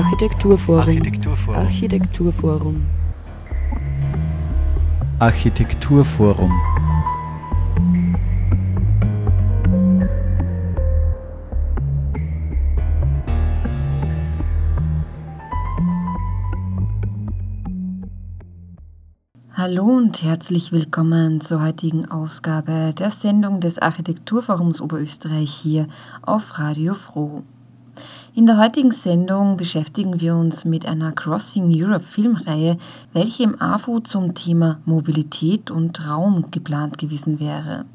Architekturforum. Architekturforum. Architekturforum. Architekturforum. Hallo und herzlich willkommen zur heutigen Ausgabe der Sendung des Architekturforums Oberösterreich hier auf Radio Froh. In der heutigen Sendung beschäftigen wir uns mit einer Crossing Europe Filmreihe, welche im AFO zum Thema Mobilität und Raum geplant gewesen wäre.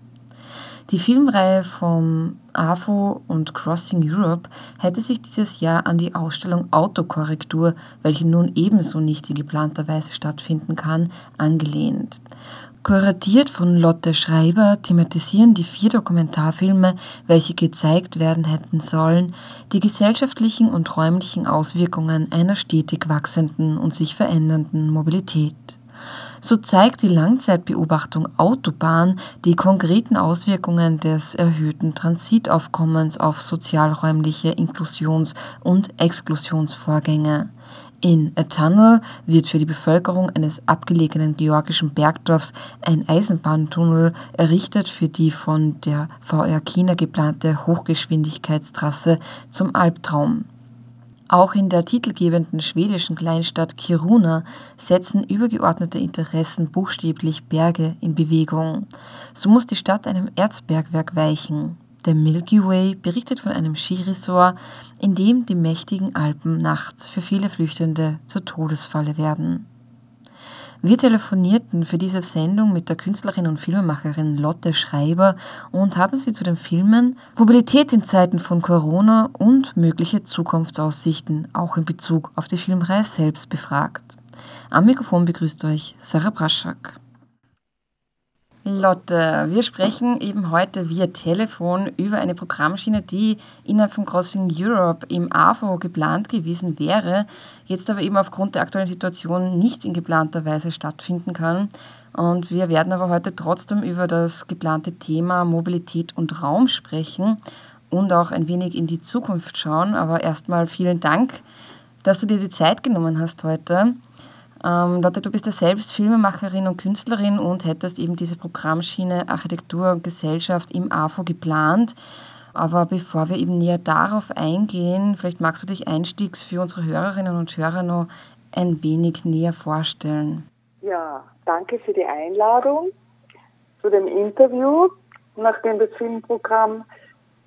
Die Filmreihe vom AFO und Crossing Europe hätte sich dieses Jahr an die Ausstellung Autokorrektur, welche nun ebenso nicht in geplanter Weise stattfinden kann, angelehnt. Kuratiert von Lotte Schreiber thematisieren die vier Dokumentarfilme, welche gezeigt werden hätten sollen, die gesellschaftlichen und räumlichen Auswirkungen einer stetig wachsenden und sich verändernden Mobilität. So zeigt die Langzeitbeobachtung Autobahn die konkreten Auswirkungen des erhöhten Transitaufkommens auf sozialräumliche Inklusions- und Exklusionsvorgänge. In A Tunnel wird für die Bevölkerung eines abgelegenen georgischen Bergdorfs ein Eisenbahntunnel errichtet für die von der VR China geplante Hochgeschwindigkeitstrasse zum Albtraum. Auch in der titelgebenden schwedischen Kleinstadt Kiruna setzen übergeordnete Interessen buchstäblich Berge in Bewegung. So muss die Stadt einem Erzbergwerk weichen. Der Milky Way berichtet von einem Skiresort, in dem die mächtigen Alpen nachts für viele Flüchtende zur Todesfalle werden. Wir telefonierten für diese Sendung mit der Künstlerin und Filmemacherin Lotte Schreiber und haben sie zu den Filmen Mobilität in Zeiten von Corona und mögliche Zukunftsaussichten auch in Bezug auf die Filmreihe selbst befragt. Am Mikrofon begrüßt euch Sarah Braschak. Lotte, wir sprechen eben heute via Telefon über eine Programmschiene, die innerhalb von Crossing Europe im AFO geplant gewesen wäre, jetzt aber eben aufgrund der aktuellen Situation nicht in geplanter Weise stattfinden kann. Und wir werden aber heute trotzdem über das geplante Thema Mobilität und Raum sprechen und auch ein wenig in die Zukunft schauen. Aber erstmal vielen Dank, dass du dir die Zeit genommen hast heute. Ähm, Lotte, du bist ja selbst Filmemacherin und Künstlerin und hättest eben diese Programmschiene Architektur und Gesellschaft im AFO geplant. Aber bevor wir eben näher darauf eingehen, vielleicht magst du dich einstiegs für unsere Hörerinnen und Hörer noch ein wenig näher vorstellen. Ja, danke für die Einladung zu dem Interview. Nachdem das Filmprogramm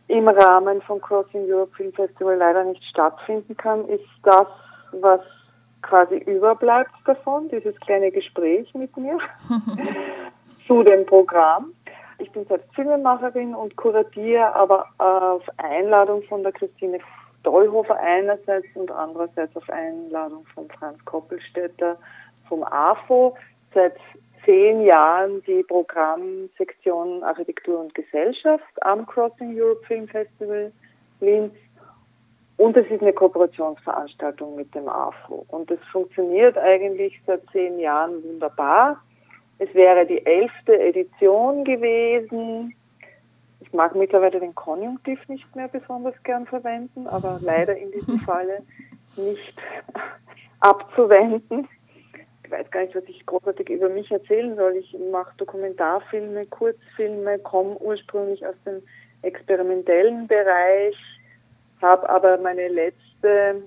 im Rahmen vom Crossing Europe Film Festival leider nicht stattfinden kann, ist das, was quasi überbleibt davon, dieses kleine Gespräch mit mir zu dem Programm. Ich bin selbst Filmemacherin und kuratiere aber auf Einladung von der Christine Dollhofer einerseits und andererseits auf Einladung von Franz Koppelstädter vom AFO seit zehn Jahren die Programmsektion Architektur und Gesellschaft am Crossing Europe Film Festival Linz und es ist eine Kooperationsveranstaltung mit dem AFO. Und es funktioniert eigentlich seit zehn Jahren wunderbar. Es wäre die elfte Edition gewesen. Ich mag mittlerweile den Konjunktiv nicht mehr besonders gern verwenden, aber leider in diesem Falle nicht abzuwenden. Ich weiß gar nicht, was ich großartig über mich erzählen soll. Ich mache Dokumentarfilme, Kurzfilme, komme ursprünglich aus dem experimentellen Bereich, habe aber meine letzte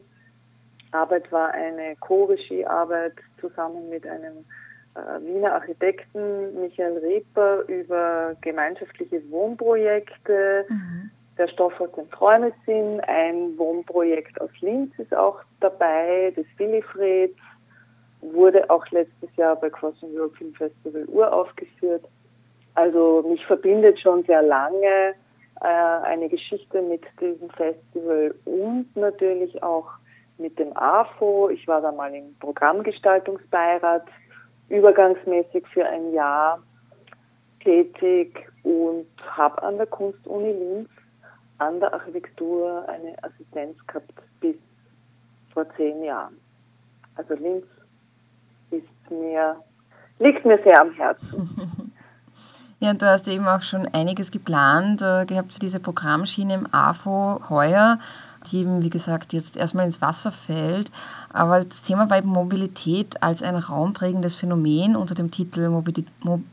Arbeit war eine Co-Regie-Arbeit zusammen mit einem äh, Wiener Architekten Michael Reper über gemeinschaftliche Wohnprojekte. Mhm. Der Stoff aus den Träume sind. Ein Wohnprojekt aus Linz ist auch dabei, das Willifred wurde auch letztes Jahr bei Crossing Europe Film Festival uraufgeführt. Also mich verbindet schon sehr lange eine Geschichte mit diesem Festival und natürlich auch mit dem AFO. Ich war da mal im Programmgestaltungsbeirat, übergangsmäßig für ein Jahr tätig und habe an der Kunstuni Linz an der Architektur eine Assistenz gehabt bis vor zehn Jahren. Also Linz ist mir, liegt mir sehr am Herzen. Ja, und du hast eben auch schon einiges geplant äh, gehabt für diese Programmschiene im AFO heuer. Die wie gesagt, jetzt erstmal ins Wasser fällt. Aber das Thema war eben Mobilität als ein raumprägendes Phänomen unter dem Titel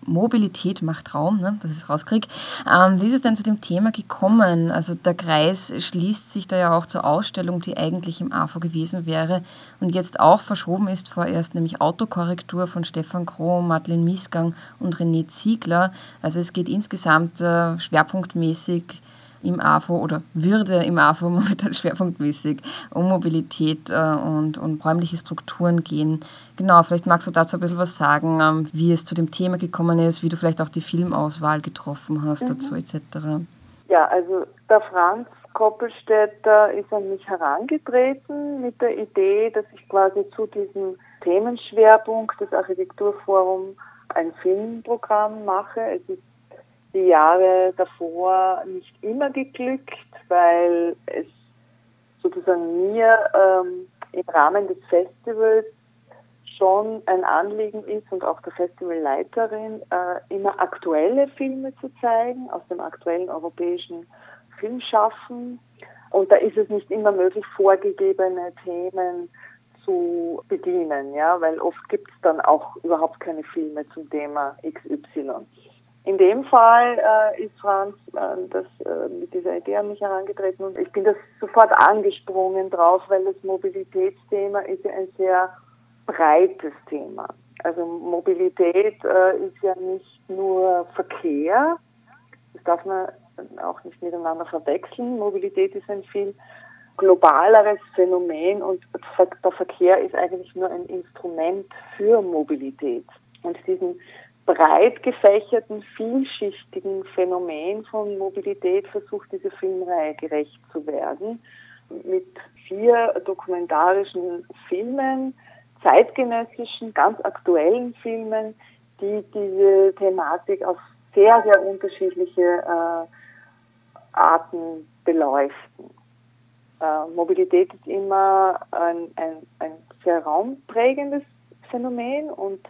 Mobilität macht Raum, ne, dass ich es rauskriege. Ähm, wie ist es denn zu dem Thema gekommen? Also der Kreis schließt sich da ja auch zur Ausstellung, die eigentlich im AFO gewesen wäre und jetzt auch verschoben ist vorerst, nämlich Autokorrektur von Stefan Kroh, Madeleine Miesgang und René Ziegler. Also es geht insgesamt äh, schwerpunktmäßig im AFO oder würde im AFO momentan schwerpunktmäßig um Mobilität äh, und, und räumliche Strukturen gehen. Genau, vielleicht magst du dazu ein bisschen was sagen, ähm, wie es zu dem Thema gekommen ist, wie du vielleicht auch die Filmauswahl getroffen hast mhm. dazu etc. Ja, also der Franz Koppelstädter ist an mich herangetreten mit der Idee, dass ich quasi zu diesem Themenschwerpunkt des Architekturforums ein Filmprogramm mache. Es ist die Jahre davor nicht immer geglückt, weil es sozusagen mir ähm, im Rahmen des Festivals schon ein Anliegen ist und auch der Festivalleiterin, äh, immer aktuelle Filme zu zeigen aus dem aktuellen europäischen Filmschaffen. Und da ist es nicht immer möglich, vorgegebene Themen zu bedienen, ja, weil oft gibt es dann auch überhaupt keine Filme zum Thema XY. In dem Fall äh, ist Franz äh, das, äh, mit dieser Idee an mich herangetreten und ich bin das sofort angesprungen drauf, weil das Mobilitätsthema ist ja ein sehr breites Thema. Also Mobilität äh, ist ja nicht nur Verkehr, das darf man auch nicht miteinander verwechseln. Mobilität ist ein viel globaleres Phänomen und der Verkehr ist eigentlich nur ein Instrument für Mobilität. Und diesen breit gefächerten, vielschichtigen Phänomen von Mobilität versucht diese Filmreihe gerecht zu werden. Mit vier dokumentarischen Filmen, zeitgenössischen, ganz aktuellen Filmen, die diese Thematik auf sehr, sehr unterschiedliche äh, Arten beleuchten. Äh, Mobilität ist immer ein, ein, ein sehr raumprägendes Phänomen und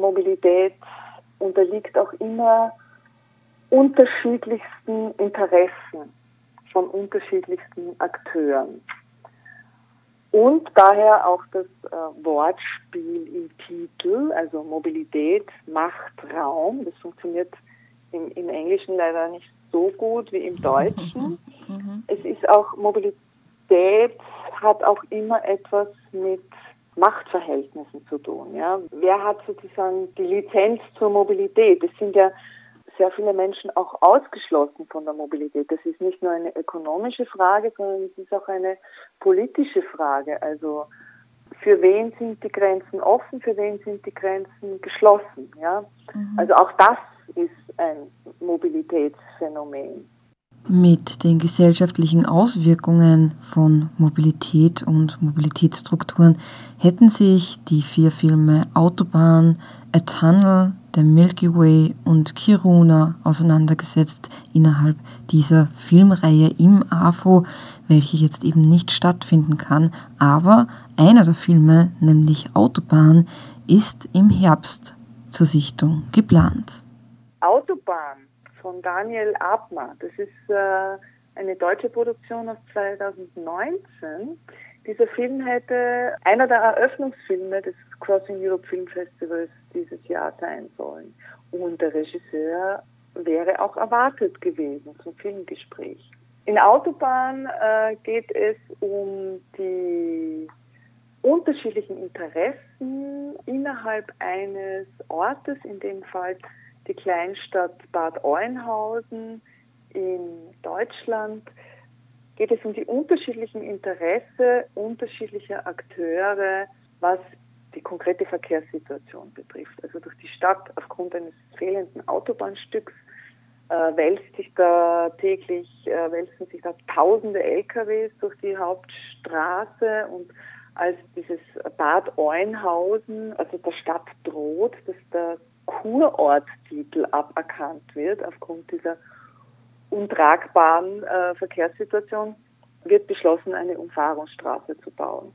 Mobilität unterliegt auch immer unterschiedlichsten Interessen von unterschiedlichsten Akteuren. Und daher auch das äh, Wortspiel im Titel, also Mobilität macht Raum. Das funktioniert im, im Englischen leider nicht so gut wie im Deutschen. Mhm. Es ist auch, Mobilität hat auch immer etwas mit Machtverhältnissen zu tun. Ja? Wer hat sozusagen die Lizenz zur Mobilität? Es sind ja sehr viele Menschen auch ausgeschlossen von der Mobilität. Das ist nicht nur eine ökonomische Frage, sondern es ist auch eine politische Frage. Also für wen sind die Grenzen offen, für wen sind die Grenzen geschlossen? Ja? Mhm. Also auch das ist ein Mobilitätsphänomen. Mit den gesellschaftlichen Auswirkungen von Mobilität und Mobilitätsstrukturen hätten sich die vier Filme Autobahn, A Tunnel, The Milky Way und Kiruna auseinandergesetzt innerhalb dieser Filmreihe im AFO, welche jetzt eben nicht stattfinden kann. Aber einer der Filme, nämlich Autobahn, ist im Herbst zur Sichtung geplant. Autobahn von Daniel Abma. Das ist äh, eine deutsche Produktion aus 2019. Dieser Film hätte einer der Eröffnungsfilme des Crossing Europe Film Festivals dieses Jahr sein sollen. Und der Regisseur wäre auch erwartet gewesen zum Filmgespräch. In Autobahn äh, geht es um die unterschiedlichen Interessen innerhalb eines Ortes, in dem Fall die Kleinstadt Bad Oeynhausen in Deutschland geht es um die unterschiedlichen Interesse unterschiedlicher Akteure, was die konkrete Verkehrssituation betrifft. Also durch die Stadt aufgrund eines fehlenden Autobahnstücks äh, wälzt sich da täglich, äh, wälzen sich da tausende LKWs durch die Hauptstraße und als dieses Bad Oeynhausen, also der Stadt droht, dass der Kurorttitel aberkannt wird aufgrund dieser untragbaren äh, Verkehrssituation, wird beschlossen, eine Umfahrungsstraße zu bauen.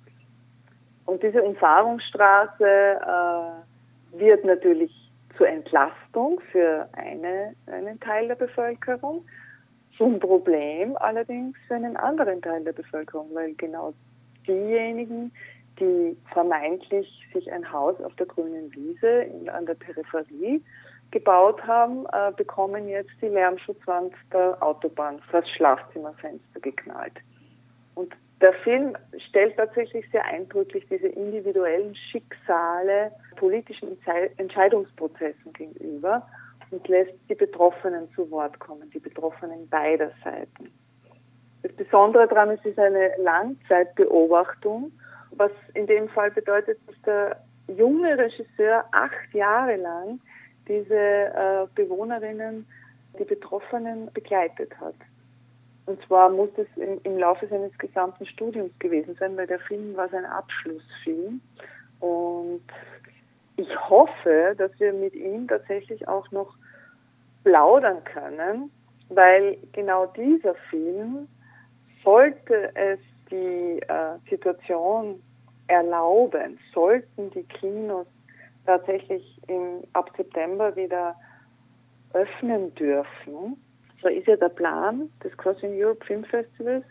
Und diese Umfahrungsstraße äh, wird natürlich zur Entlastung für eine, einen Teil der Bevölkerung zum Problem allerdings für einen anderen Teil der Bevölkerung, weil genau diejenigen, die vermeintlich sich ein Haus auf der grünen Wiese in, an der Peripherie gebaut haben, äh, bekommen jetzt die Lärmschutzwand der Autobahn vor das Schlafzimmerfenster geknallt. Und der Film stellt tatsächlich sehr eindrücklich diese individuellen Schicksale politischen Entscheidungsprozessen gegenüber und lässt die Betroffenen zu Wort kommen, die Betroffenen beider Seiten. Das Besondere daran ist, es ist eine Langzeitbeobachtung, was in dem Fall bedeutet, dass der junge Regisseur acht Jahre lang diese äh, Bewohnerinnen, die Betroffenen begleitet hat. Und zwar muss es im, im, Laufe seines gesamten Studiums gewesen sein, weil der Film war sein Abschlussfilm. Und ich hoffe, dass wir mit ihm tatsächlich auch noch plaudern können, weil genau dieser Film, sollte es die äh, Situation erlauben, sollten die Kinos tatsächlich im, ab September wieder öffnen dürfen, so ist ja der Plan des Crossing Europe Film Festivals,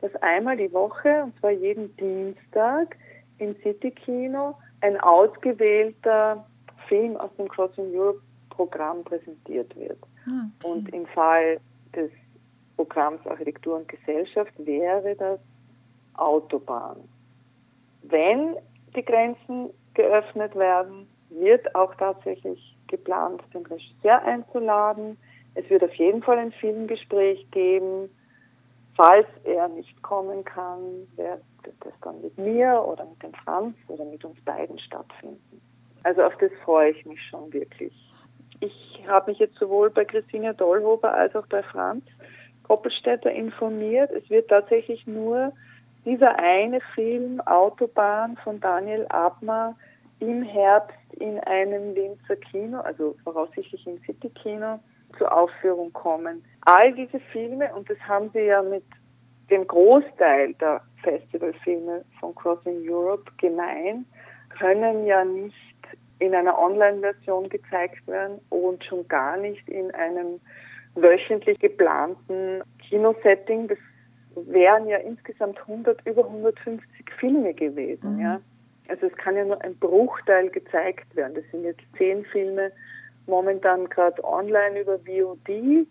dass einmal die Woche, und zwar jeden Dienstag, im City Kino ein ausgewählter Film aus dem Crossing Europe Programm präsentiert wird. Ah, okay. Und im Fall des Programms Architektur und Gesellschaft wäre das Autobahn. Wenn die Grenzen geöffnet werden, wird auch tatsächlich geplant, den Regisseur einzuladen. Es wird auf jeden Fall ein Filmgespräch geben. Falls er nicht kommen kann, wird das dann mit mir oder mit dem Franz oder mit uns beiden stattfinden. Also auf das freue ich mich schon wirklich. Ich habe mich jetzt sowohl bei Christine Dollhober als auch bei Franz Koppelstädter informiert. Es wird tatsächlich nur dieser eine Film Autobahn von Daniel Abmer im Herbst in einem Linzer Kino, also voraussichtlich im City Kino, zur Aufführung kommen. All diese Filme, und das haben sie ja mit dem Großteil der Festivalfilme von Crossing Europe gemein, können ja nicht in einer Online-Version gezeigt werden und schon gar nicht in einem wöchentlich geplanten Kinosetting. Das wären ja insgesamt 100, über 150 Filme gewesen, mhm. ja. Also es kann ja nur ein Bruchteil gezeigt werden. Das sind jetzt zehn Filme momentan gerade online über VOD,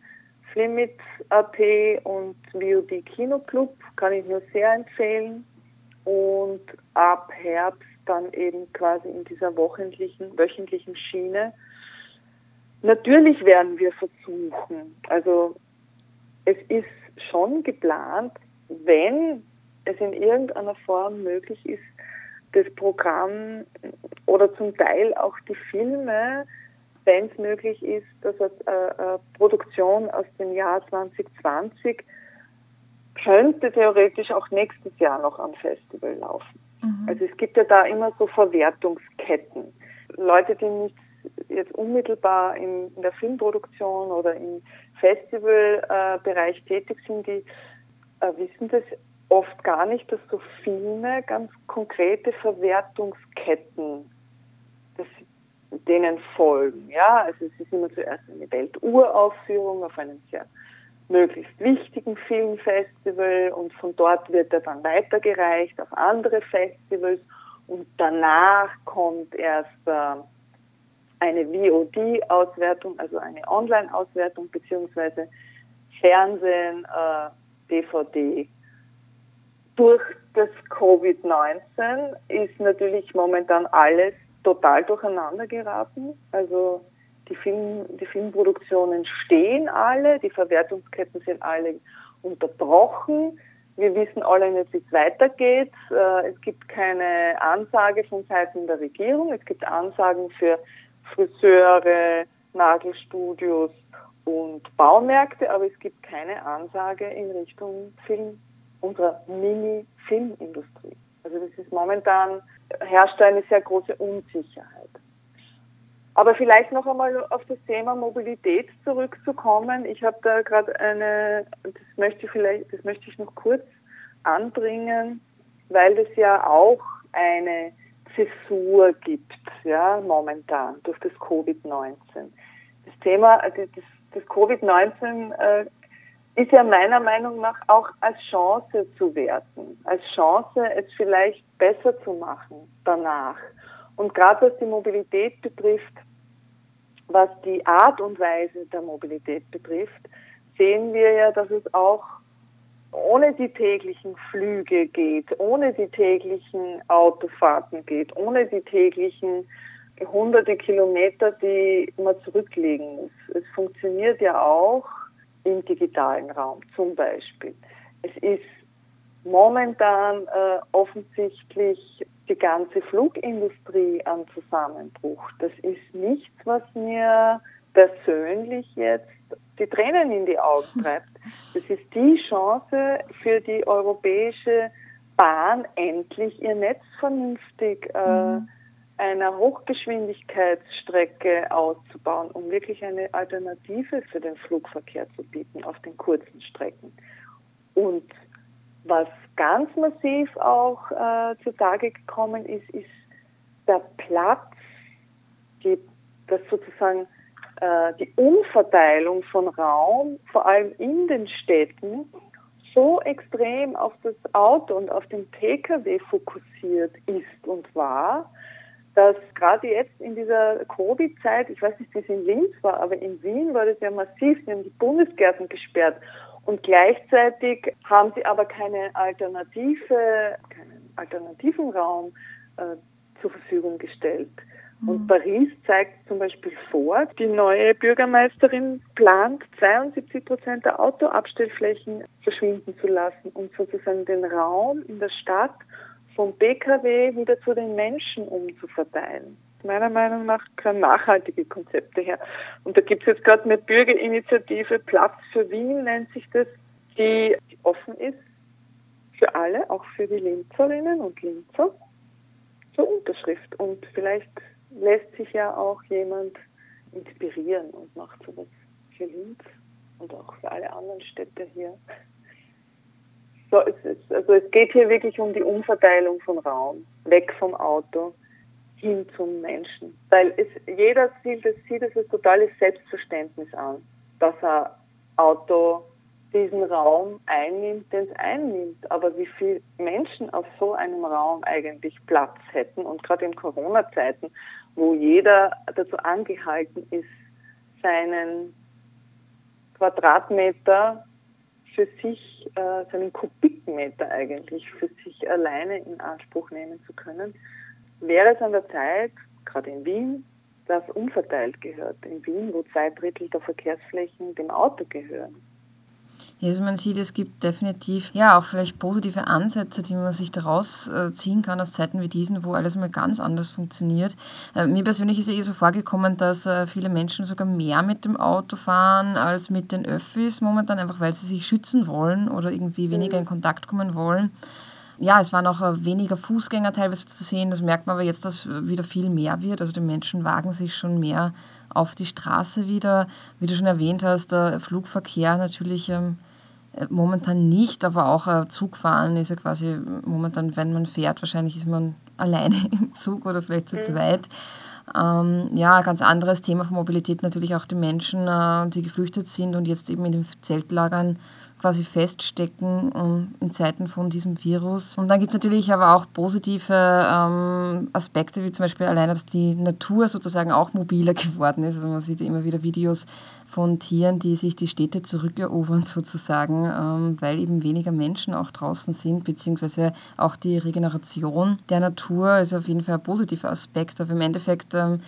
Flimit.at und VOD Kinoclub, kann ich nur sehr empfehlen. Und ab Herbst dann eben quasi in dieser wöchentlichen, wöchentlichen Schiene. Natürlich werden wir versuchen, also es ist schon geplant, wenn es in irgendeiner Form möglich ist, das Programm oder zum Teil auch die Filme, wenn es möglich ist, dass eine, eine Produktion aus dem Jahr 2020 könnte theoretisch auch nächstes Jahr noch am Festival laufen. Mhm. Also es gibt ja da immer so Verwertungsketten. Leute, die nicht jetzt unmittelbar in, in der Filmproduktion oder im Festivalbereich tätig sind, die äh, wissen das oft gar nicht, dass so Filme ganz konkrete Verwertungsketten das, denen folgen. Ja, also es ist immer zuerst eine Welturaufführung auf einem sehr möglichst wichtigen Filmfestival und von dort wird er dann weitergereicht auf andere Festivals und danach kommt erst äh, eine VOD-Auswertung, also eine Online-Auswertung beziehungsweise Fernsehen, äh, DVD durch das Covid-19 ist natürlich momentan alles total durcheinander geraten. Also die, Film, die Filmproduktionen stehen alle, die Verwertungsketten sind alle unterbrochen. Wir wissen alle nicht, wie es weitergeht. Äh, es gibt keine Ansage von Seiten der Regierung. Es gibt Ansagen für Friseure, Nagelstudios und Baumärkte, aber es gibt keine Ansage in Richtung Film unserer Mini-Filmindustrie. Also das ist momentan, herrscht eine sehr große Unsicherheit. Aber vielleicht noch einmal auf das Thema Mobilität zurückzukommen. Ich habe da gerade eine, das möchte ich vielleicht, das möchte ich noch kurz anbringen, weil das ja auch eine Zäsur gibt, ja, momentan durch das Covid-19. Das Thema, das, das Covid-19 äh, ist ja meiner Meinung nach auch als Chance zu werten, als Chance, es vielleicht besser zu machen danach. Und gerade was die Mobilität betrifft, was die Art und Weise der Mobilität betrifft, sehen wir ja, dass es auch ohne die täglichen Flüge geht, ohne die täglichen Autofahrten geht, ohne die täglichen hunderte Kilometer, die man zurücklegen muss. Es funktioniert ja auch im digitalen Raum zum Beispiel. Es ist momentan äh, offensichtlich die ganze Flugindustrie am Zusammenbruch. Das ist nichts, was mir persönlich jetzt die Tränen in die Augen treibt. Das ist die Chance für die europäische Bahn, endlich ihr Netz vernünftig äh, mhm. einer Hochgeschwindigkeitsstrecke auszubauen, um wirklich eine Alternative für den Flugverkehr zu bieten auf den kurzen Strecken. Und was ganz massiv auch äh, zutage gekommen ist, ist der Platz, die, das sozusagen die Umverteilung von Raum, vor allem in den Städten, so extrem auf das Auto und auf den Pkw fokussiert ist und war, dass gerade jetzt in dieser Covid-Zeit, ich weiß nicht, wie es in Linz war, aber in Wien war das ja massiv, sie haben die Bundesgärten gesperrt und gleichzeitig haben sie aber keine Alternative, keinen alternativen Raum äh, zur Verfügung gestellt. Und. Paris zeigt zum Beispiel vor, die neue Bürgermeisterin plant, 72 Prozent der Autoabstellflächen verschwinden zu lassen, um sozusagen den Raum in der Stadt vom Pkw wieder zu den Menschen umzuverteilen. Meiner Meinung nach können nachhaltige Konzepte her. Und da gibt es jetzt gerade eine Bürgerinitiative, Platz für Wien nennt sich das, die offen ist für alle, auch für die Linzerinnen und Linzer, zur Unterschrift. Und vielleicht lässt sich ja auch jemand inspirieren und macht sowas für Linz und auch für alle anderen Städte hier. So, es ist, also es geht hier wirklich um die Umverteilung von Raum, weg vom Auto hin zum Menschen. Weil es, jeder sieht es, sieht als totales Selbstverständnis an, dass ein Auto diesen Raum einnimmt, den es einnimmt. Aber wie viele Menschen auf so einem Raum eigentlich Platz hätten und gerade in Corona-Zeiten, wo jeder dazu angehalten ist, seinen Quadratmeter für sich, äh, seinen Kubikmeter eigentlich für sich alleine in Anspruch nehmen zu können, wäre es an der Zeit, gerade in Wien, dass umverteilt gehört. In Wien, wo zwei Drittel der Verkehrsflächen dem Auto gehören. Also man sieht, es gibt definitiv ja auch vielleicht positive Ansätze, die man sich daraus äh, ziehen kann aus Zeiten wie diesen, wo alles mal ganz anders funktioniert. Äh, mir persönlich ist ja eh so vorgekommen, dass äh, viele Menschen sogar mehr mit dem Auto fahren als mit den Öffis momentan, einfach weil sie sich schützen wollen oder irgendwie weniger mhm. in Kontakt kommen wollen. Ja, es waren auch weniger Fußgänger teilweise zu sehen. Das merkt man aber jetzt, dass wieder viel mehr wird. Also die Menschen wagen sich schon mehr auf die Straße wieder. Wie du schon erwähnt hast, der Flugverkehr natürlich ähm, äh, momentan nicht, aber auch äh, Zugfahren ist ja quasi momentan, wenn man fährt, wahrscheinlich ist man alleine im Zug oder vielleicht zu mhm. zweit. Ähm, ja, ein ganz anderes Thema von Mobilität natürlich auch die Menschen, äh, die geflüchtet sind und jetzt eben in den Zeltlagern quasi feststecken um, in Zeiten von diesem Virus. Und dann gibt es natürlich aber auch positive ähm, Aspekte, wie zum Beispiel alleine, dass die Natur sozusagen auch mobiler geworden ist. Also man sieht immer wieder Videos von Tieren, die sich die Städte zurückerobern sozusagen, ähm, weil eben weniger Menschen auch draußen sind, beziehungsweise auch die Regeneration der Natur ist auf jeden Fall ein positiver Aspekt. Aber im Endeffekt ähm,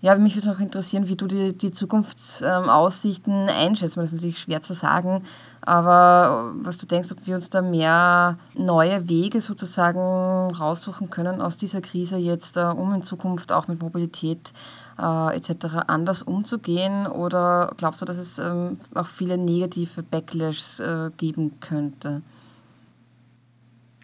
ja, mich würde es auch interessieren, wie du die, die Zukunftsaussichten einschätzt. Das ist natürlich schwer zu sagen, aber was du denkst, ob wir uns da mehr neue Wege sozusagen raussuchen können aus dieser Krise jetzt, äh, um in Zukunft auch mit Mobilität äh, etc. anders umzugehen? Oder glaubst du, dass es ähm, auch viele negative Backlashs äh, geben könnte?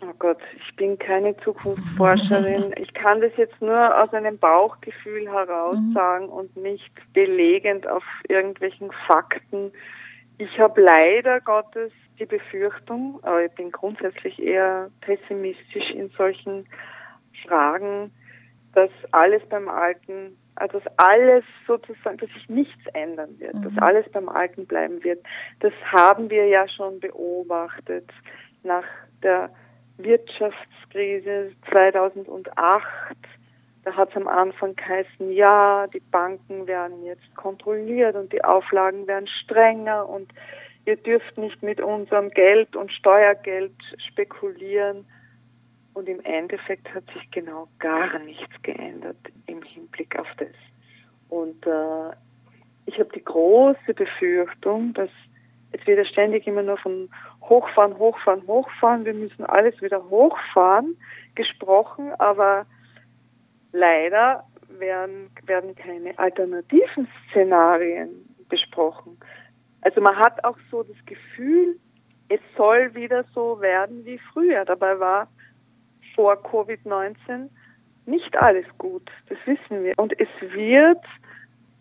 Oh Gott, ich bin keine Zukunftsforscherin. Ich kann das jetzt nur aus einem Bauchgefühl heraus mhm. sagen und nicht belegend auf irgendwelchen Fakten. Ich habe leider Gottes die Befürchtung, aber ich bin grundsätzlich eher pessimistisch in solchen Fragen, dass alles beim Alten Also dass alles sozusagen, dass sich nichts ändern wird, mhm. dass alles beim Alten bleiben wird. Das haben wir ja schon beobachtet nach der Wirtschaftskrise 2008. Da hat es am Anfang geheißen, ja, die Banken werden jetzt kontrolliert und die Auflagen werden strenger und ihr dürft nicht mit unserem Geld und Steuergeld spekulieren. Und im Endeffekt hat sich genau gar nichts geändert im Hinblick auf das. Und äh, ich habe die große Befürchtung, dass es wird ja ständig immer nur von Hochfahren, Hochfahren, Hochfahren, wir müssen alles wieder hochfahren gesprochen, aber leider werden, werden keine alternativen Szenarien besprochen. Also man hat auch so das Gefühl, es soll wieder so werden wie früher. Dabei war vor Covid-19 nicht alles gut. Das wissen wir. Und es wird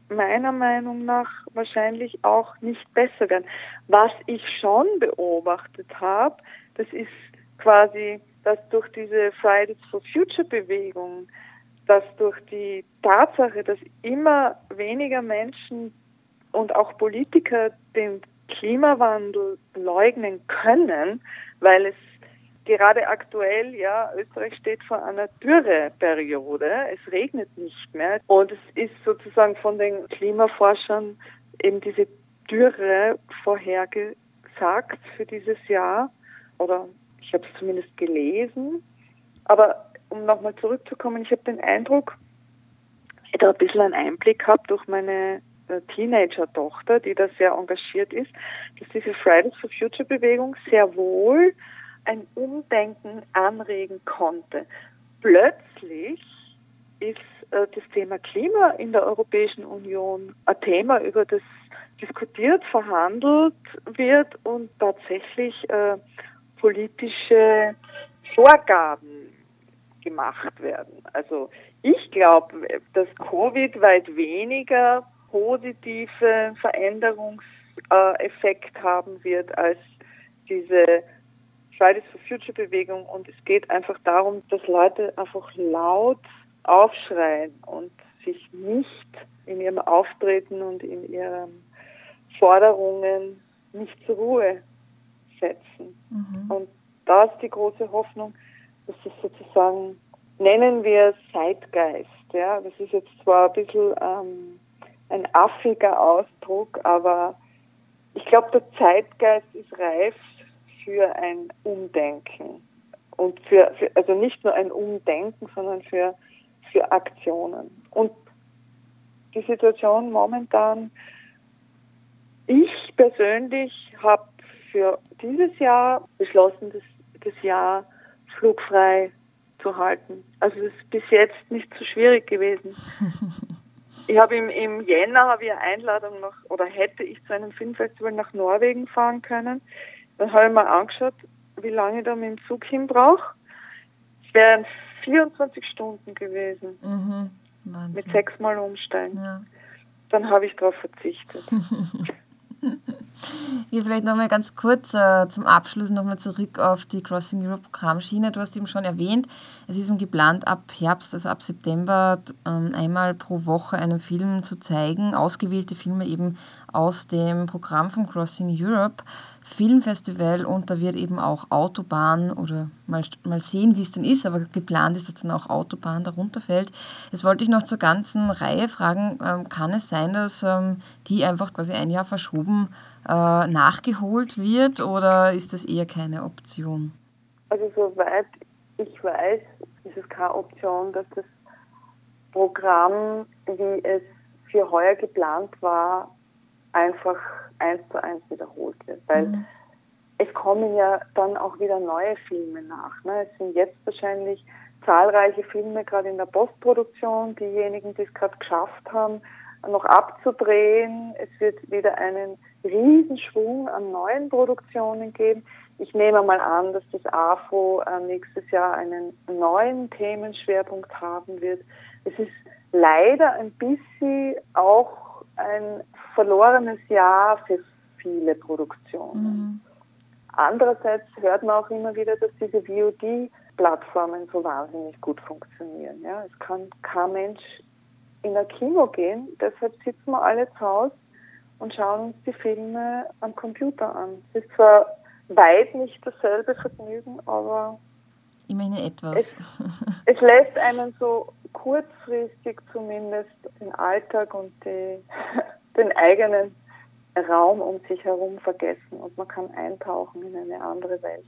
meiner Meinung nach wahrscheinlich auch nicht besser werden. Was ich schon beobachtet habe, das ist quasi, dass durch diese Fridays for Future Bewegung, dass durch die Tatsache, dass immer weniger Menschen und auch Politiker den Klimawandel leugnen können, weil es gerade aktuell, ja, Österreich steht vor einer Dürreperiode. Es regnet nicht mehr. Und es ist sozusagen von den Klimaforschern eben diese Dürre vorhergesagt für dieses Jahr. Oder ich habe es zumindest gelesen. Aber um nochmal zurückzukommen, ich habe den Eindruck, ich da ein bisschen einen Einblick gehabt durch meine Teenager-Tochter, die da sehr engagiert ist, dass diese Fridays for Future Bewegung sehr wohl ein Umdenken anregen konnte. Plötzlich ist äh, das Thema Klima in der Europäischen Union ein Thema, über das diskutiert, verhandelt wird und tatsächlich äh, politische Vorgaben gemacht werden. Also ich glaube, dass Covid weit weniger positive Veränderungseffekt haben wird als diese Fridays for Future Bewegung. Und es geht einfach darum, dass Leute einfach laut aufschreien und sich nicht in ihrem Auftreten und in ihren Forderungen nicht zur Ruhe setzen. Mhm. Und da ist die große Hoffnung, dass es sozusagen, nennen wir Zeitgeist, ja, das ist jetzt zwar ein bisschen ähm, ein affiger Ausdruck, aber ich glaube, der Zeitgeist ist reif für ein Umdenken und für, für, also nicht nur ein Umdenken, sondern für für Aktionen. Und die Situation momentan, ich persönlich habe für dieses Jahr beschlossen, das, das Jahr flugfrei zu halten. Also es ist bis jetzt nicht so schwierig gewesen. Ich habe im, im Jänner habe ich eine Einladung noch oder hätte ich zu einem Filmfestival nach Norwegen fahren können. Dann habe ich mir angeschaut, wie lange ich da mit dem Zug hin brauche. Es wären 24 Stunden gewesen. Mhm. Mit sechsmal umsteigen. Ja. Dann habe ich darauf verzichtet. Hier vielleicht nochmal ganz kurz äh, zum Abschluss nochmal zurück auf die Crossing Europe Programmschiene. Du hast eben schon erwähnt, es ist geplant, ab Herbst, also ab September, ähm, einmal pro Woche einen Film zu zeigen, ausgewählte Filme eben aus dem Programm von Crossing Europe. Filmfestival und da wird eben auch Autobahn oder mal, mal sehen, wie es denn ist, aber geplant ist, dass dann auch Autobahn darunter fällt. Jetzt wollte ich noch zur ganzen Reihe fragen, ähm, kann es sein, dass ähm, die einfach quasi ein Jahr verschoben nachgeholt wird oder ist das eher keine Option? Also soweit ich weiß, ist es keine Option, dass das Programm, wie es für heuer geplant war, einfach eins zu eins wiederholt wird. Weil mhm. es kommen ja dann auch wieder neue Filme nach. Ne? Es sind jetzt wahrscheinlich zahlreiche Filme gerade in der Postproduktion, diejenigen, die es gerade geschafft haben, noch abzudrehen. Es wird wieder einen Riesenschwung an neuen Produktionen geben. Ich nehme mal an, dass das AFO äh, nächstes Jahr einen neuen Themenschwerpunkt haben wird. Es ist leider ein bisschen auch ein verlorenes Jahr für viele Produktionen. Mhm. Andererseits hört man auch immer wieder, dass diese VOD-Plattformen so wahnsinnig gut funktionieren. Ja, es kann kein Mensch in ein Kino gehen. Deshalb sitzen wir alle zu Hause und schauen uns die Filme am Computer an. Es ist zwar weit nicht dasselbe Vergnügen, aber immerhin etwas. Es, es lässt einen so kurzfristig zumindest den Alltag und die, den eigenen Raum um sich herum vergessen und man kann eintauchen in eine andere Welt.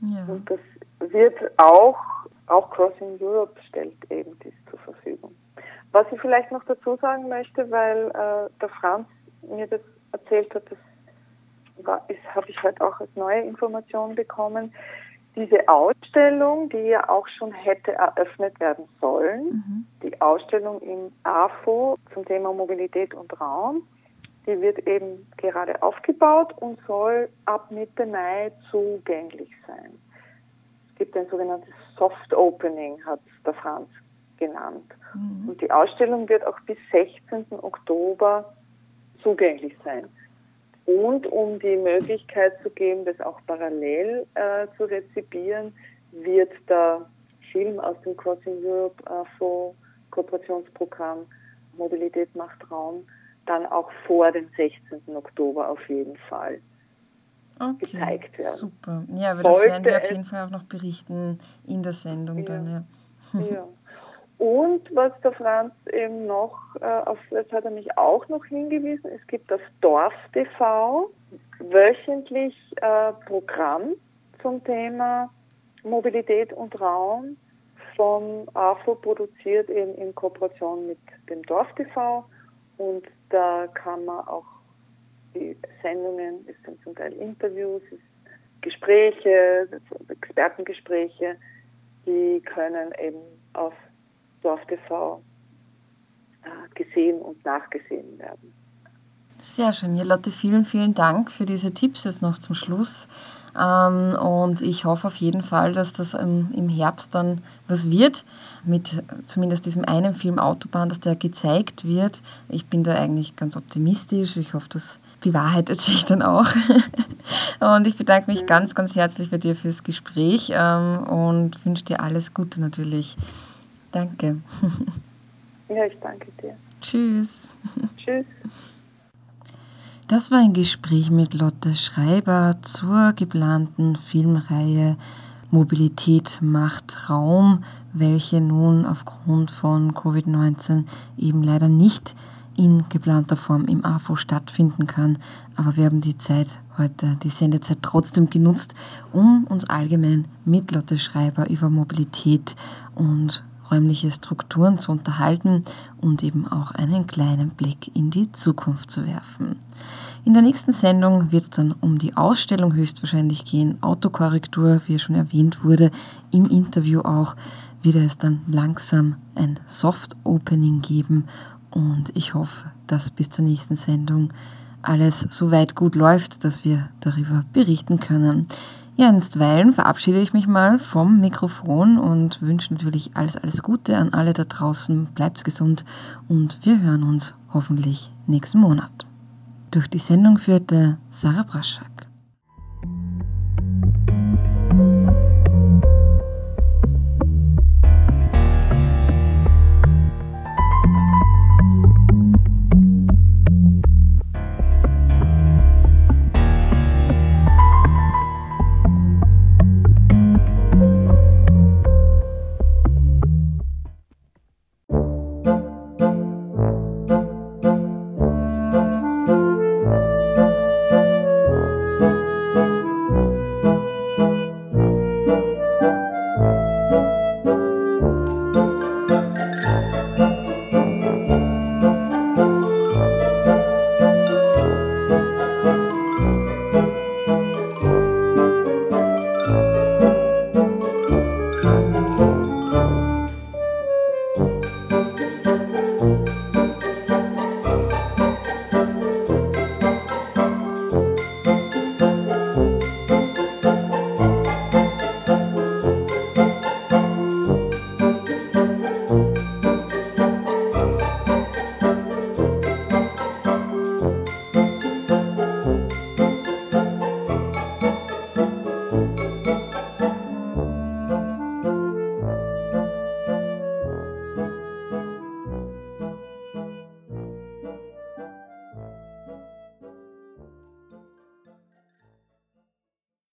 Ja. Und das wird auch, auch Crossing Europe stellt eben dies zur Verfügung. Was ich vielleicht noch dazu sagen möchte, weil äh, der Franz mir das erzählt hat, das habe ich heute auch als neue Information bekommen. Diese Ausstellung, die ja auch schon hätte eröffnet werden sollen, mhm. die Ausstellung im AFO zum Thema Mobilität und Raum, die wird eben gerade aufgebaut und soll ab Mitte Mai zugänglich sein. Es gibt ein sogenanntes Soft Opening, hat der Franz genannt. Mhm. Und die Ausstellung wird auch bis 16. Oktober zugänglich sein. Und um die Möglichkeit zu geben, das auch parallel äh, zu rezipieren, wird der Film aus dem Crossing Europe äh, Kooperationsprogramm Mobilität macht Raum dann auch vor dem 16. Oktober auf jeden Fall okay, gezeigt werden. Super. Ja, aber das werden wir auf jeden Fall auch noch berichten in der Sendung ja, dann. Ja. ja. Und was der Franz eben noch, äh, auf das hat er mich auch noch hingewiesen, es gibt das Dorf TV, wöchentlich äh, Programm zum Thema Mobilität und Raum vom AFO produziert eben in Kooperation mit dem Dorf TV und da kann man auch die Sendungen, es sind zum Teil Interviews, Gespräche, Expertengespräche, die können eben auf Dorf TV äh, gesehen und nachgesehen werden. Sehr schön. Ja, Lotte, vielen, vielen Dank für diese Tipps jetzt noch zum Schluss. Ähm, und ich hoffe auf jeden Fall, dass das im Herbst dann was wird, mit zumindest diesem einen Film Autobahn, dass der gezeigt wird. Ich bin da eigentlich ganz optimistisch. Ich hoffe, das bewahrheitet sich dann auch. und ich bedanke mich ganz, ganz herzlich bei dir fürs Gespräch ähm, und wünsche dir alles Gute natürlich. Danke. Ja, ich danke dir. Tschüss. Tschüss. Das war ein Gespräch mit Lotte Schreiber zur geplanten Filmreihe Mobilität macht Raum, welche nun aufgrund von Covid-19 eben leider nicht in geplanter Form im AFO stattfinden kann. Aber wir haben die Zeit heute, die Sendezeit trotzdem genutzt, um uns allgemein mit Lotte Schreiber über Mobilität und räumliche Strukturen zu unterhalten und eben auch einen kleinen Blick in die Zukunft zu werfen. In der nächsten Sendung wird es dann um die Ausstellung höchstwahrscheinlich gehen, Autokorrektur, wie schon erwähnt wurde, im Interview auch wird es dann langsam ein Soft Opening geben und ich hoffe, dass bis zur nächsten Sendung alles so weit gut läuft, dass wir darüber berichten können. Ja, einstweilen verabschiede ich mich mal vom Mikrofon und wünsche natürlich alles, alles Gute an alle da draußen. Bleibt gesund und wir hören uns hoffentlich nächsten Monat. Durch die Sendung führte Sarah Braschak.